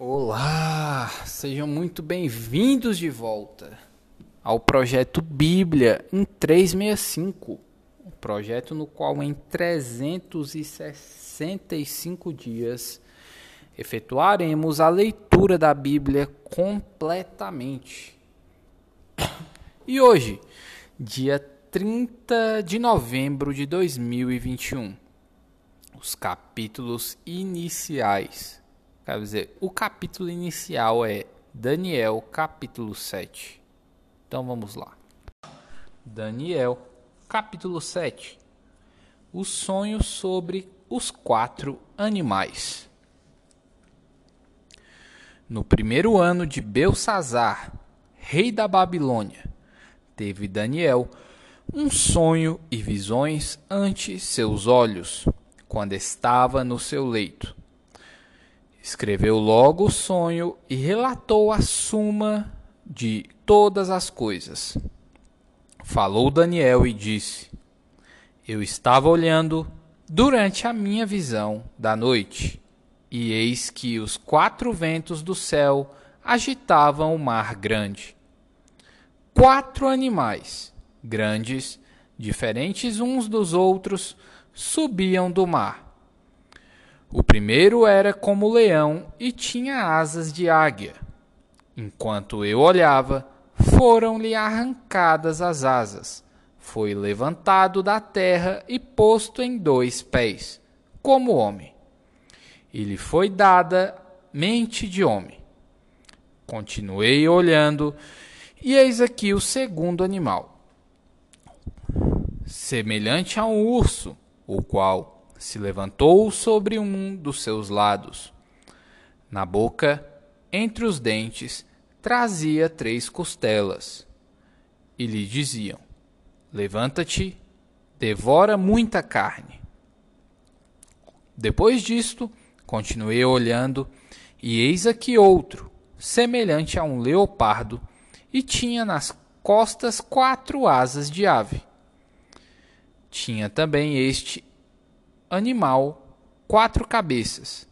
Olá, sejam muito bem-vindos de volta ao projeto Bíblia em 365, um projeto no qual em 365 dias efetuaremos a leitura da Bíblia completamente. E hoje, dia 30 de novembro de 2021, os capítulos iniciais Quer dizer, o capítulo inicial é Daniel, capítulo 7. Então vamos lá. Daniel, capítulo 7. O sonho sobre os quatro animais. No primeiro ano de Belsazar, rei da Babilônia, teve Daniel um sonho e visões ante seus olhos, quando estava no seu leito Escreveu logo o sonho e relatou a suma de todas as coisas. Falou Daniel e disse: Eu estava olhando durante a minha visão da noite, e eis que os quatro ventos do céu agitavam o mar grande. Quatro animais, grandes, diferentes uns dos outros, subiam do mar o primeiro era como leão e tinha asas de águia. Enquanto eu olhava, foram-lhe arrancadas as asas. Foi levantado da terra e posto em dois pés, como homem. E lhe foi dada mente de homem. Continuei olhando, e eis aqui o segundo animal, semelhante a um urso, o qual se levantou sobre um dos seus lados. Na boca, entre os dentes, trazia três costelas. E lhe diziam: Levanta-te, devora muita carne. Depois disto, continuei olhando, e eis aqui outro, semelhante a um leopardo, e tinha nas costas quatro asas de ave. Tinha também este animal quatro cabeças,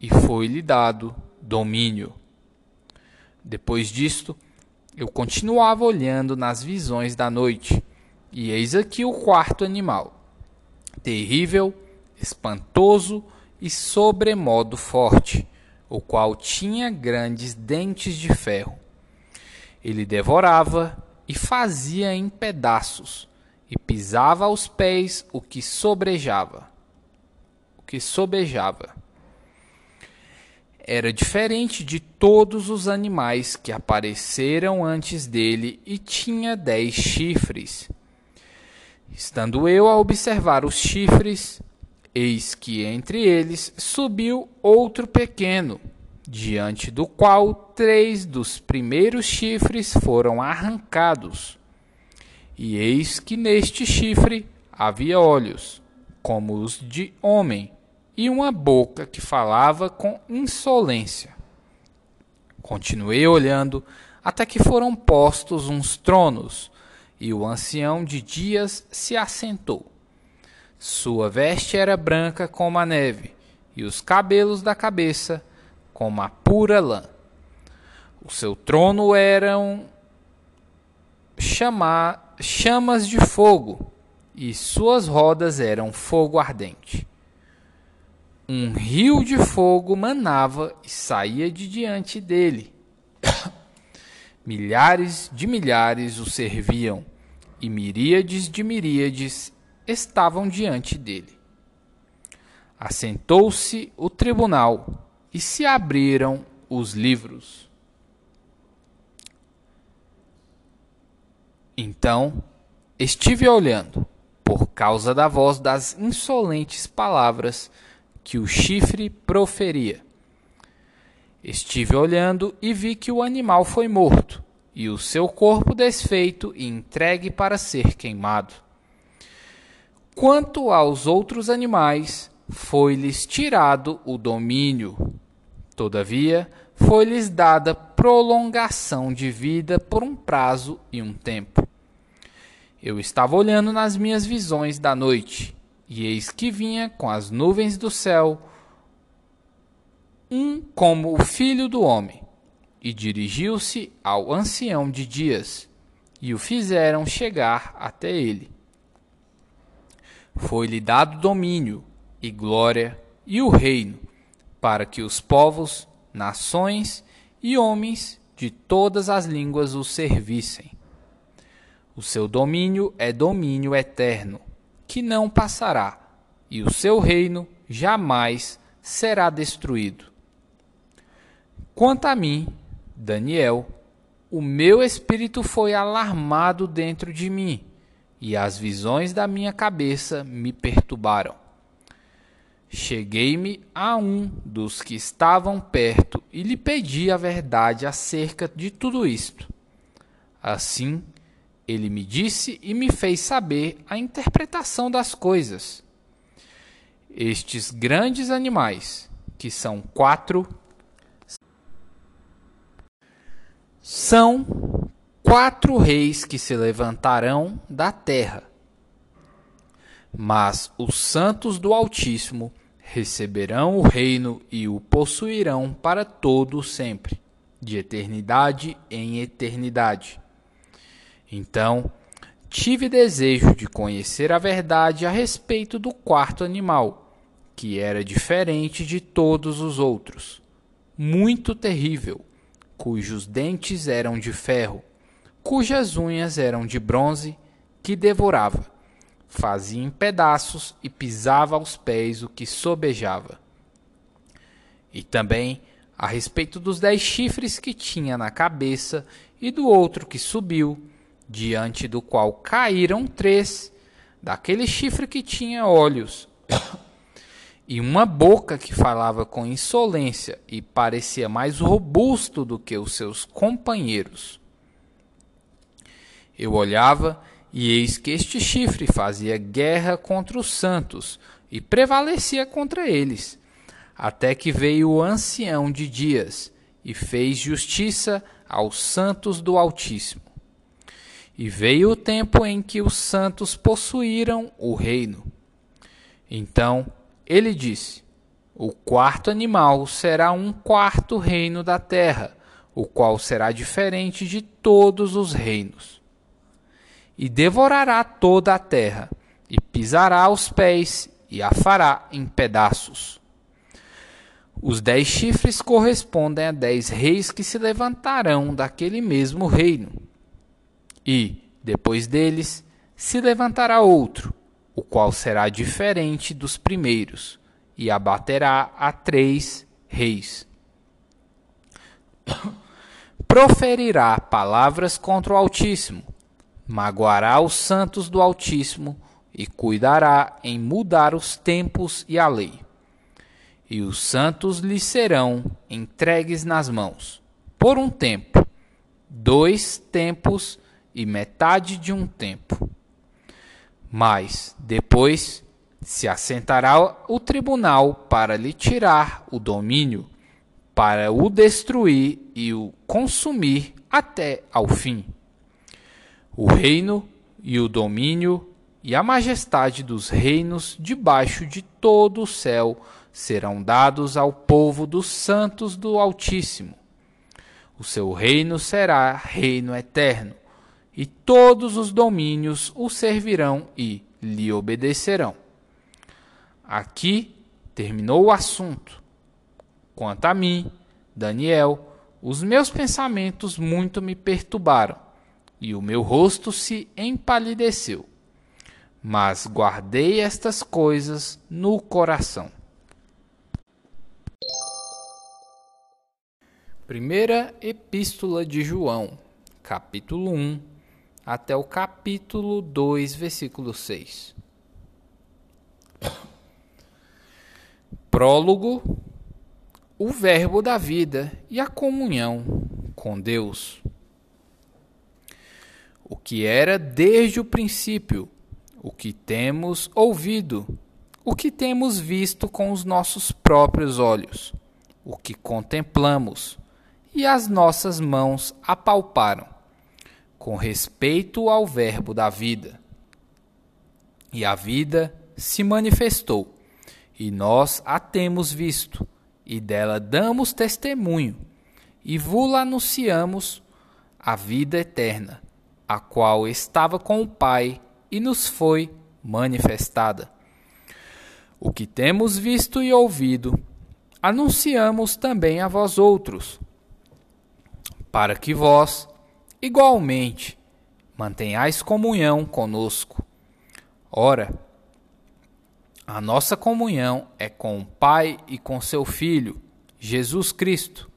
e foi-lhe dado domínio. Depois disto, eu continuava olhando nas visões da noite, e eis aqui o quarto animal, terrível, espantoso e sobremodo forte, o qual tinha grandes dentes de ferro. Ele devorava e fazia em pedaços, e pisava aos pés o que sobrejava que sobejava. Era diferente de todos os animais que apareceram antes dele e tinha dez chifres. Estando eu a observar os chifres, eis que entre eles subiu outro pequeno, diante do qual três dos primeiros chifres foram arrancados. E eis que neste chifre havia olhos, como os de homem, e uma boca que falava com insolência. Continuei olhando até que foram postos uns tronos, e o ancião de dias se assentou. Sua veste era branca como a neve, e os cabelos da cabeça como a pura lã. O seu trono eram chamar, chamas de fogo, e suas rodas eram fogo ardente. Um rio de fogo manava e saía de diante dele. milhares de milhares o serviam, e miríades de miríades estavam diante dele. Assentou-se o tribunal e se abriram os livros. Então estive olhando, por causa da voz das insolentes palavras que o chifre proferia. Estive olhando e vi que o animal foi morto, e o seu corpo desfeito e entregue para ser queimado. Quanto aos outros animais, foi-lhes tirado o domínio. Todavia, foi-lhes dada prolongação de vida por um prazo e um tempo. Eu estava olhando nas minhas visões da noite, e eis que vinha com as nuvens do céu um como o filho do homem. E dirigiu-se ao ancião de dias, e o fizeram chegar até ele. Foi-lhe dado domínio, e glória, e o reino, para que os povos, nações e homens de todas as línguas o servissem. O seu domínio é domínio eterno, que não passará, e o seu reino jamais será destruído. Quanto a mim, Daniel, o meu espírito foi alarmado dentro de mim, e as visões da minha cabeça me perturbaram. Cheguei-me a um dos que estavam perto e lhe pedi a verdade acerca de tudo isto. Assim, ele me disse e me fez saber a interpretação das coisas. Estes grandes animais, que são quatro, são quatro reis que se levantarão da terra. Mas os santos do Altíssimo receberão o reino e o possuirão para todo sempre, de eternidade em eternidade. Então, tive desejo de conhecer a verdade a respeito do quarto animal, que era diferente de todos os outros, muito terrível, cujos dentes eram de ferro, cujas unhas eram de bronze, que devorava, fazia em pedaços e pisava aos pés o que sobejava. E também a respeito dos dez chifres que tinha na cabeça e do outro que subiu, diante do qual caíram três, daquele chifre que tinha olhos, e uma boca que falava com insolência e parecia mais robusto do que os seus companheiros. Eu olhava, e eis que este chifre fazia guerra contra os santos e prevalecia contra eles, até que veio o ancião de dias e fez justiça aos santos do Altíssimo. E veio o tempo em que os santos possuíram o reino. Então ele disse: O quarto animal será um quarto reino da terra, o qual será diferente de todos os reinos. E devorará toda a terra, e pisará os pés, e a fará em pedaços. Os dez chifres correspondem a dez reis que se levantarão daquele mesmo reino e, depois deles, se levantará outro, o qual será diferente dos primeiros, e abaterá a três reis. Proferirá palavras contra o Altíssimo, magoará os santos do Altíssimo e cuidará em mudar os tempos e a lei. E os santos lhe serão entregues nas mãos, por um tempo, dois tempos e metade de um tempo. Mas depois se assentará o tribunal para lhe tirar o domínio, para o destruir e o consumir até ao fim. O reino e o domínio e a majestade dos reinos debaixo de todo o céu serão dados ao povo dos santos do Altíssimo. O seu reino será reino eterno e todos os domínios o servirão e lhe obedecerão. Aqui terminou o assunto. Quanto a mim, Daniel, os meus pensamentos muito me perturbaram, e o meu rosto se empalideceu. Mas guardei estas coisas no coração. Primeira Epístola de João, capítulo 1, até o capítulo 2, versículo 6. Prólogo: O Verbo da vida e a comunhão com Deus. O que era desde o princípio, o que temos ouvido, o que temos visto com os nossos próprios olhos, o que contemplamos e as nossas mãos apalparam com respeito ao Verbo da vida. E a vida se manifestou, e nós a temos visto, e dela damos testemunho, e vos anunciamos a vida eterna, a qual estava com o Pai e nos foi manifestada. O que temos visto e ouvido, anunciamos também a vós outros, para que vós, igualmente, mantenhais comunhão conosco. Ora, a nossa comunhão é com o Pai e com seu Filho, Jesus Cristo.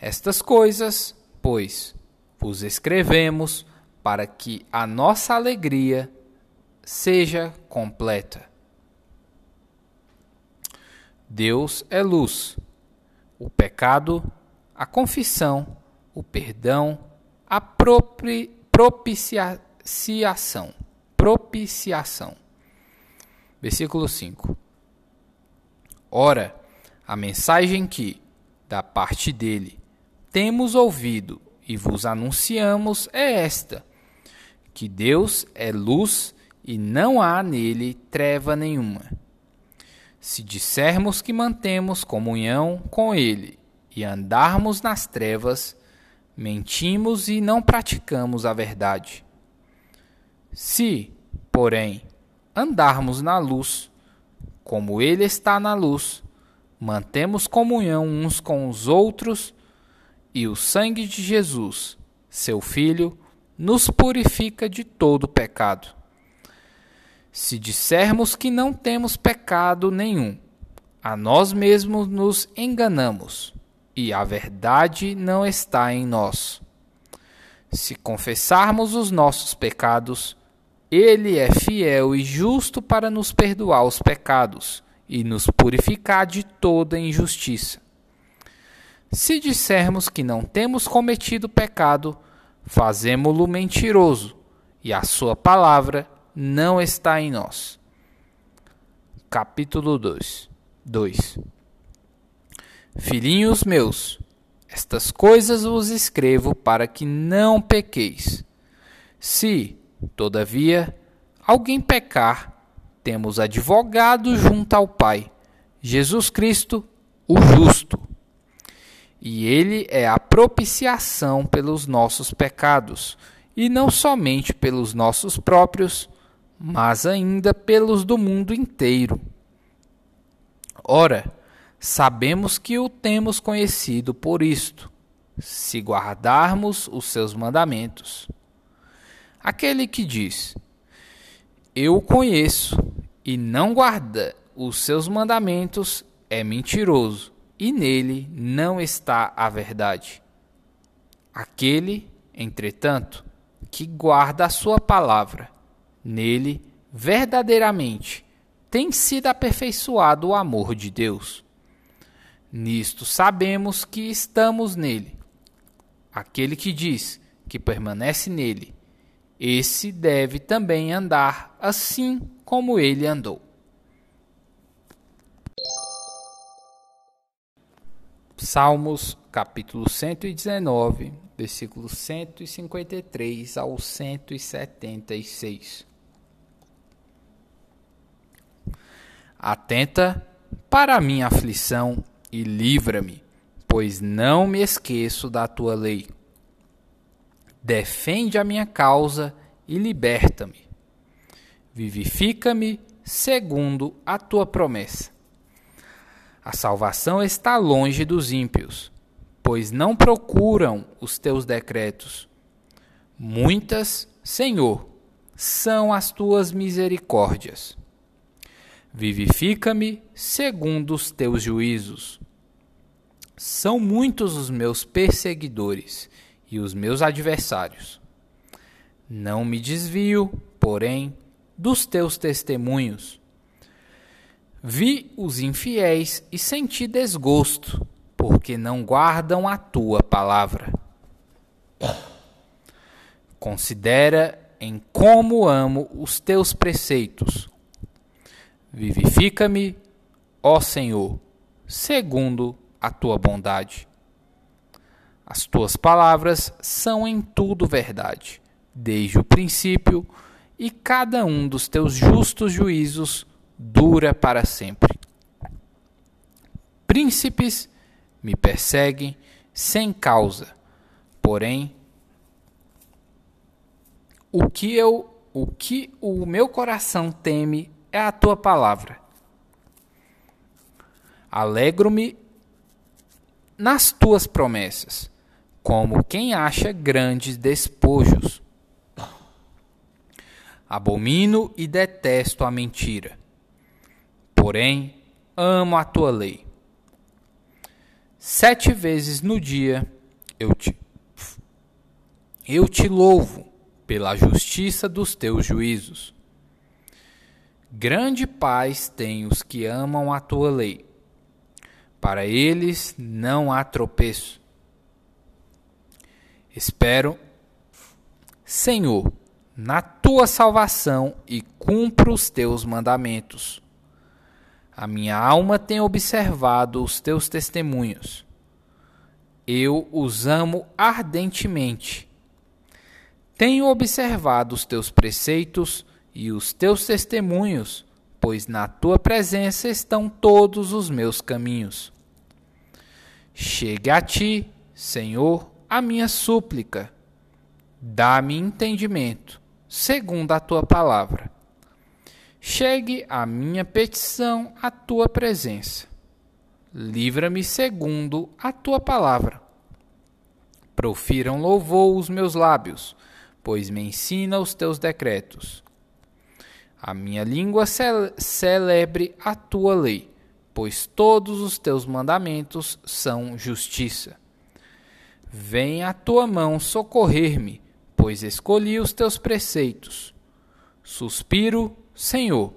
Estas coisas, pois, vos escrevemos para que a nossa alegria seja completa. Deus é luz. O pecado, a confissão, o perdão, a propri, propiciação. Propiciação. Versículo 5. Ora, a mensagem que, da parte dele, temos ouvido e vos anunciamos é esta: que Deus é luz e não há nele treva nenhuma. Se dissermos que mantemos comunhão com ele e andarmos nas trevas, mentimos e não praticamos a verdade. Se, porém, andarmos na luz, como ele está na luz, mantemos comunhão uns com os outros, e o sangue de Jesus, seu Filho, nos purifica de todo pecado. Se dissermos que não temos pecado nenhum, a nós mesmos nos enganamos e a verdade não está em nós. Se confessarmos os nossos pecados, Ele é fiel e justo para nos perdoar os pecados e nos purificar de toda injustiça. Se dissermos que não temos cometido pecado, fazemo-lo mentiroso, e a sua palavra não está em nós. Capítulo 2 2 Filhinhos meus, estas coisas vos escrevo para que não pequeis. Se, todavia, alguém pecar, temos advogado junto ao Pai, Jesus Cristo, o justo. E ele é a propiciação pelos nossos pecados, e não somente pelos nossos próprios, mas ainda pelos do mundo inteiro. Ora, Sabemos que o temos conhecido por isto, se guardarmos os seus mandamentos. Aquele que diz: Eu o conheço e não guarda os seus mandamentos é mentiroso, e nele não está a verdade. Aquele, entretanto, que guarda a sua palavra, nele verdadeiramente tem sido aperfeiçoado o amor de Deus. Nisto sabemos que estamos nele. Aquele que diz que permanece nele, esse deve também andar assim como ele andou. Salmos capítulo 119, versículos 153 ao 176. Atenta para a minha aflição e livra-me, pois não me esqueço da tua lei. Defende a minha causa e liberta-me. Vivifica-me segundo a tua promessa. A salvação está longe dos ímpios, pois não procuram os teus decretos. Muitas, Senhor, são as tuas misericórdias. Vivifica-me segundo os teus juízos. São muitos os meus perseguidores e os meus adversários. Não me desvio, porém, dos teus testemunhos. Vi os infiéis e senti desgosto, porque não guardam a tua palavra. Considera em como amo os teus preceitos Vivifica-me, ó Senhor, segundo a tua bondade. As tuas palavras são em tudo verdade, desde o princípio, e cada um dos teus justos juízos dura para sempre. príncipes me perseguem sem causa. Porém, o que eu o que o meu coração teme é a tua palavra. Alegro-me nas tuas promessas, como quem acha grandes despojos. Abomino e detesto a mentira, porém amo a tua lei. Sete vezes no dia eu te, eu te louvo pela justiça dos teus juízos. Grande paz têm os que amam a tua lei. Para eles não há tropeço. Espero, Senhor, na tua salvação e cumpro os teus mandamentos. A minha alma tem observado os teus testemunhos. Eu os amo ardentemente. Tenho observado os teus preceitos e os teus testemunhos, pois na tua presença estão todos os meus caminhos. Chegue a ti, Senhor, a minha súplica. Dá-me entendimento, segundo a tua palavra Chegue a minha petição à tua presença. Livra-me segundo a tua palavra. Profiram louvor os meus lábios, pois me ensina os teus decretos. A minha língua celebre a tua lei, pois todos os teus mandamentos são justiça. Vem a tua mão socorrer-me, pois escolhi os teus preceitos. Suspiro Senhor,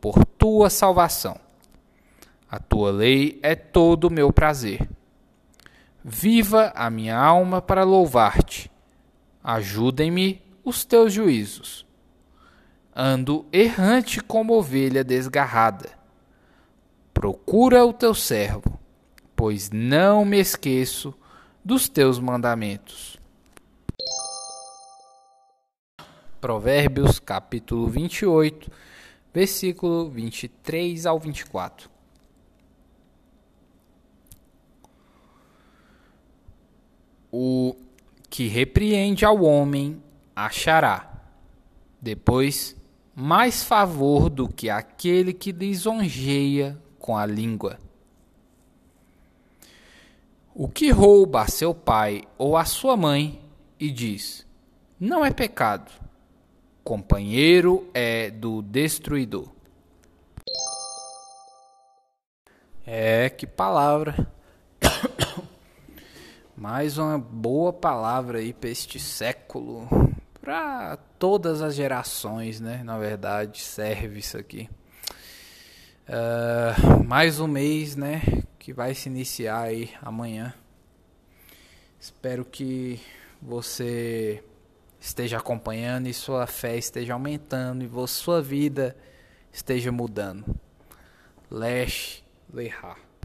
por tua salvação. A tua lei é todo o meu prazer. Viva a minha alma para louvar-te. Ajudem-me os teus juízos. Ando errante como ovelha desgarrada. Procura o teu servo, pois não me esqueço dos teus mandamentos. Provérbios capítulo 28, versículo 23 ao 24. O que repreende ao homem achará, depois, mais favor do que aquele que lisonjeia com a língua. O que rouba a seu pai ou a sua mãe e diz: Não é pecado Companheiro é do destruidor. É, que palavra. Mais uma boa palavra aí para este século. Para todas as gerações, né? Na verdade, serve isso aqui. Uh, mais um mês, né? Que vai se iniciar aí amanhã. Espero que você esteja acompanhando e sua fé esteja aumentando e sua vida esteja mudando. Lesh Lehar.